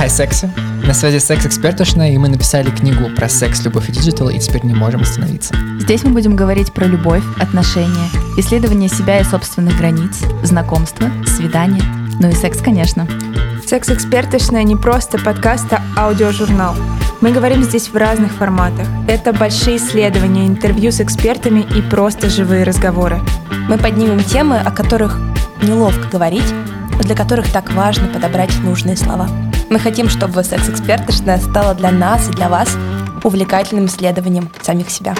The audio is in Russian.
Хай, секси! На связи секс-экспертошная, и мы написали книгу про секс, любовь и digital, и теперь не можем остановиться. Здесь мы будем говорить про любовь, отношения, исследование себя и собственных границ, знакомства, свидания, ну и секс, конечно. Секс-экспертошная не просто подкаст, а аудиожурнал. Мы говорим здесь в разных форматах. Это большие исследования, интервью с экспертами и просто живые разговоры. Мы поднимем темы, о которых неловко говорить, для которых так важно подобрать нужные слова. Мы хотим, чтобы секс-экспертошная стала для нас и для вас увлекательным исследованием самих себя.